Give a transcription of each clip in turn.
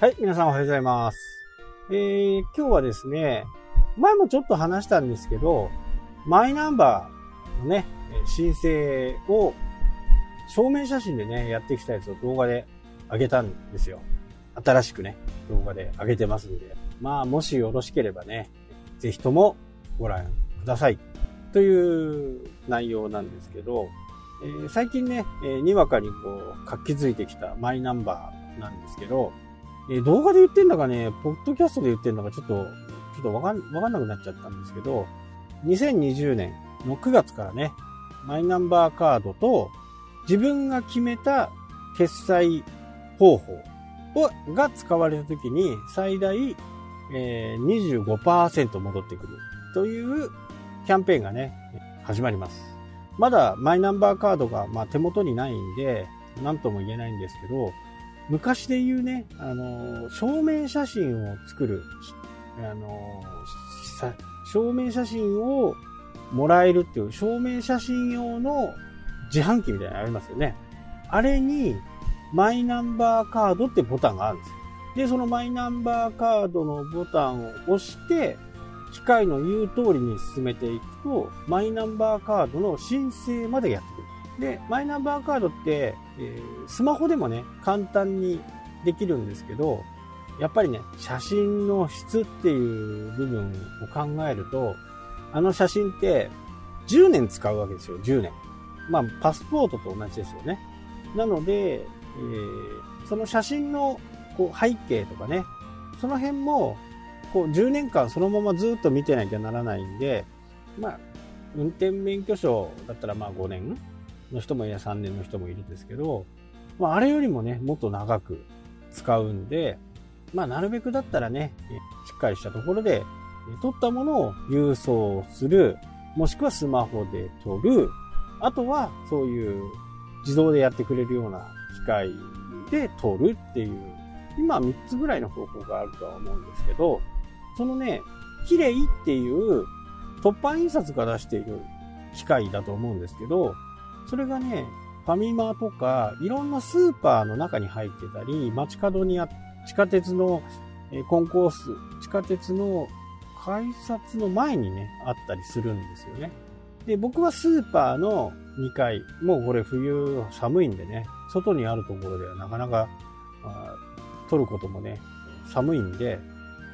はい、皆さんおはようございます。えー、今日はですね、前もちょっと話したんですけど、マイナンバーのね、申請を正面写真でね、やってきたやつを動画で上げたんですよ。新しくね、動画で上げてますんで。まあ、もしよろしければね、ぜひともご覧ください。という内容なんですけど、えー、最近ね、えー、にわかにこう、活気づいてきたマイナンバーなんですけど、え、動画で言ってんだかね、ポッドキャストで言ってんだかちょっと、ちょっとわかん、わかんなくなっちゃったんですけど、2020年の9月からね、マイナンバーカードと自分が決めた決済方法をが使われた時に最大、えー、25%戻ってくるというキャンペーンがね、始まります。まだマイナンバーカードが、まあ、手元にないんで、何とも言えないんですけど、昔で言うね、あの、証明写真を作る、あの、証明写真をもらえるっていう証明写真用の自販機みたいなのありますよね。あれにマイナンバーカードってボタンがあるんですよ。で、そのマイナンバーカードのボタンを押して、機械の言う通りに進めていくと、マイナンバーカードの申請までやってくる。で、マイナンバーカードって、えー、スマホでもね、簡単にできるんですけど、やっぱりね、写真の質っていう部分を考えると、あの写真って10年使うわけですよ、10年。まあ、パスポートと同じですよね。なので、えー、その写真のこう背景とかね、その辺も、こう10年間そのままずっと見てなきゃならないんで、まあ、運転免許証だったらまあ5年の人もいや3年の人もいるんですけど、まあ、あれよりもね、もっと長く使うんで、まあ、なるべくだったらね、しっかりしたところで、撮ったものを郵送する、もしくはスマホで撮る、あとはそういう自動でやってくれるような機械で撮るっていう、今3つぐらいの方法があるとは思うんですけど、そのね、綺麗っていう突版印刷が出している機械だと思うんですけど、それがね、ファミマとか、いろんなスーパーの中に入ってたり、街角にあ、地下鉄のコンコース、地下鉄の改札の前にね、あったりするんですよね。で、僕はスーパーの2階、もうこれ冬寒いんでね、外にあるところではなかなか、あ取ることもね、寒いんで、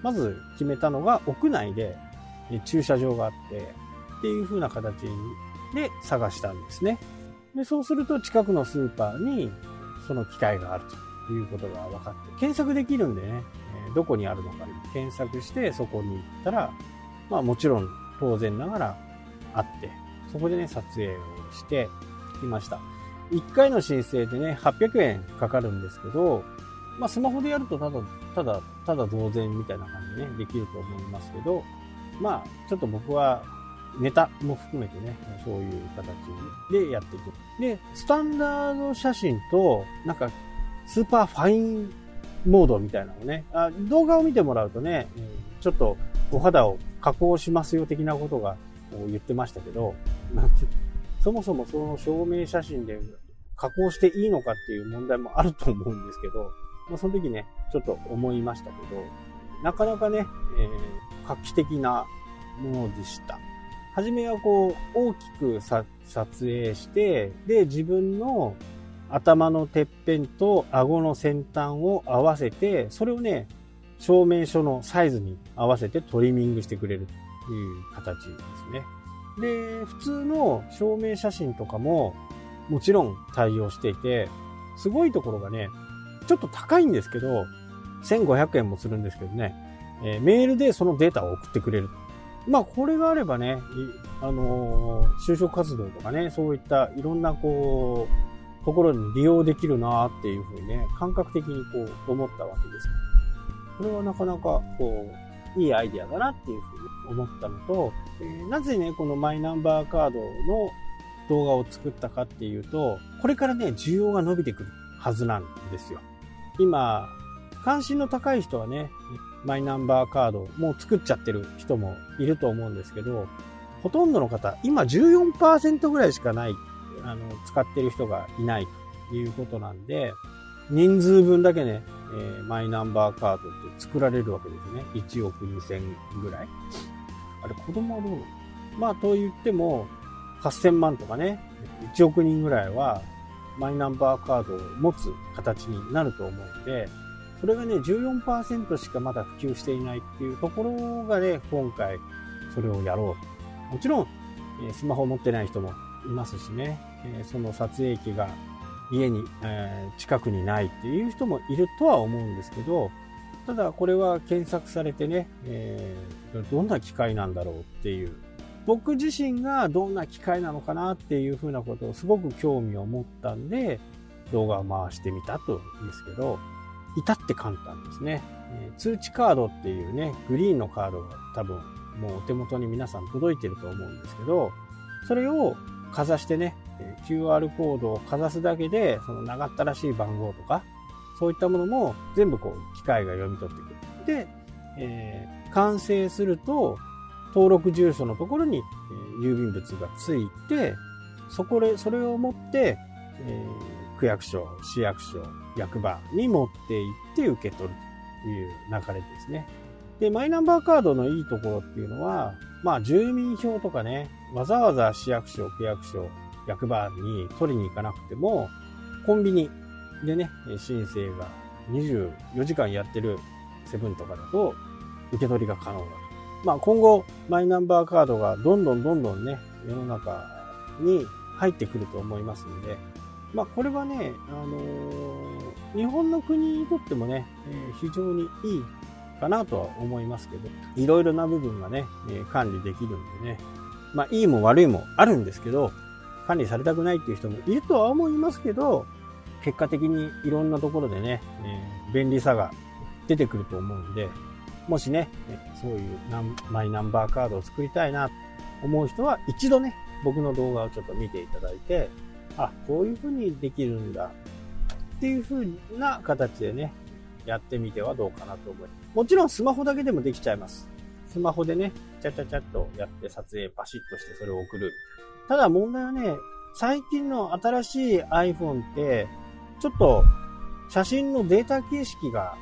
まず決めたのが屋内で駐車場があって、っていう風な形で探したんですね。で、そうすると近くのスーパーにその機械があるということが分かって、検索できるんでね、どこにあるのか検索してそこに行ったら、まあもちろん当然ながらあって、そこでね、撮影をしてきました。1回の申請でね、800円かかるんですけど、まあスマホでやるとただ、ただ、ただ同然みたいな感じでね、できると思いますけど、まあちょっと僕はネタも含めてね、そういう形でやっていく。で、スタンダード写真と、なんか、スーパーファインモードみたいなのをね、あ動画を見てもらうとね、ちょっとお肌を加工しますよ的なことが言ってましたけど、そもそもその証明写真で加工していいのかっていう問題もあると思うんですけど、まあ、その時ね、ちょっと思いましたけど、なかなかね、えー、画期的なものでした。はじめはこう、大きく撮影して、で、自分の頭のてっぺんと顎の先端を合わせて、それをね、証明書のサイズに合わせてトリミングしてくれるという形ですね。で、普通の証明写真とかももちろん対応していて、すごいところがね、ちょっと高いんですけど、1500円もするんですけどね、えー、メールでそのデータを送ってくれる。まあ、これがあればね、あのー、就職活動とかね、そういったいろんなこう、ところに利用できるなっていうふうにね、感覚的にこう思ったわけです。これはなかなかこう、いいアイディアだなっていうふうに思ったのと、えー、なぜね、このマイナンバーカードの動画を作ったかっていうと、これからね、需要が伸びてくるはずなんですよ。今、関心の高い人はね、マイナンバーカードもう作っちゃってる人もいると思うんですけど、ほとんどの方、今14%ぐらいしかない、あの、使ってる人がいないということなんで、人数分だけね、えー、マイナンバーカードって作られるわけですね。1億2000ぐらい。あれ、子供はどうなの？まあ、と言っても、8000万とかね、1億人ぐらいは、マイナンバーカードを持つ形になると思うので、それがね、14%しかまだ普及していないっていうところがね、今回それをやろう。もちろん、えスマホを持ってない人もいますしね、えその撮影機が家に、え、近くにないっていう人もいるとは思うんですけど、ただこれは検索されてね、えー、どんな機械なんだろうっていう、僕自身がどんな機械なのかなっていうふうなことをすごく興味を持ったんで、動画を回してみたとですけど、至って簡単ですね。通知カードっていうね、グリーンのカードが多分もうお手元に皆さん届いてると思うんですけど、それをかざしてね、QR コードをかざすだけで、その長ったらしい番号とか、そういったものも全部こう機械が読み取ってくる。で、えー、完成すると、登録住所のところに、えー、郵便物がついて、そこで、それを持って、えー、区役所、市役所、役場に持って行って受け取るという流れですね。で、マイナンバーカードのいいところっていうのは、まあ、住民票とかね、わざわざ市役所、区役所、役場に取りに行かなくても、コンビニでね、申請が24時間やってるセブンとかだと、受け取りが可能だと。まあ、今後、マイナンバーカードがどんどんどんどんね、世の中に入ってくると思いますので、まあ、これはね、あのー、日本の国にとってもね、え、非常にいいかなとは思いますけど、いろいろな部分がね、え、管理できるんでね、まあ、いいも悪いもあるんですけど、管理されたくないっていう人もいるとは思いますけど、結果的にいろんなところでね、え、便利さが出てくると思うんで、もしね、そういうマイナンバーカードを作りたいなと思う人は一度ね、僕の動画をちょっと見ていただいて、あ、こういう風にできるんだっていう風な形でね、やってみてはどうかなと思います。もちろんスマホだけでもできちゃいます。スマホでね、ちゃちゃちゃっとやって撮影パシッとしてそれを送る。ただ問題はね、最近の新しい iPhone って、ちょっと写真のデータ形式が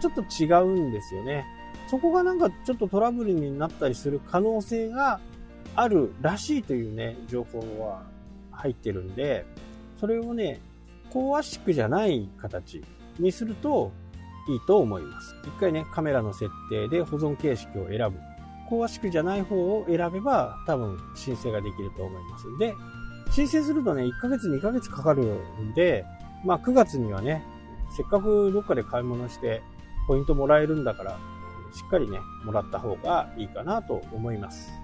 ちょっと違うんですよね。そこがなんかちょっとトラブルになったりする可能性があるらしいというね、情報は入ってるんで、それをね、高圧縮じゃない形にするといいと思います。一回ね、カメラの設定で保存形式を選ぶ。高圧縮じゃない方を選べば多分申請ができると思いますで、申請するとね、1ヶ月2ヶ月かかるんで、まあ9月にはね、せっかくどっかで買い物してポイントもらえるんだから、しっかりね、もらった方がいいかなと思います。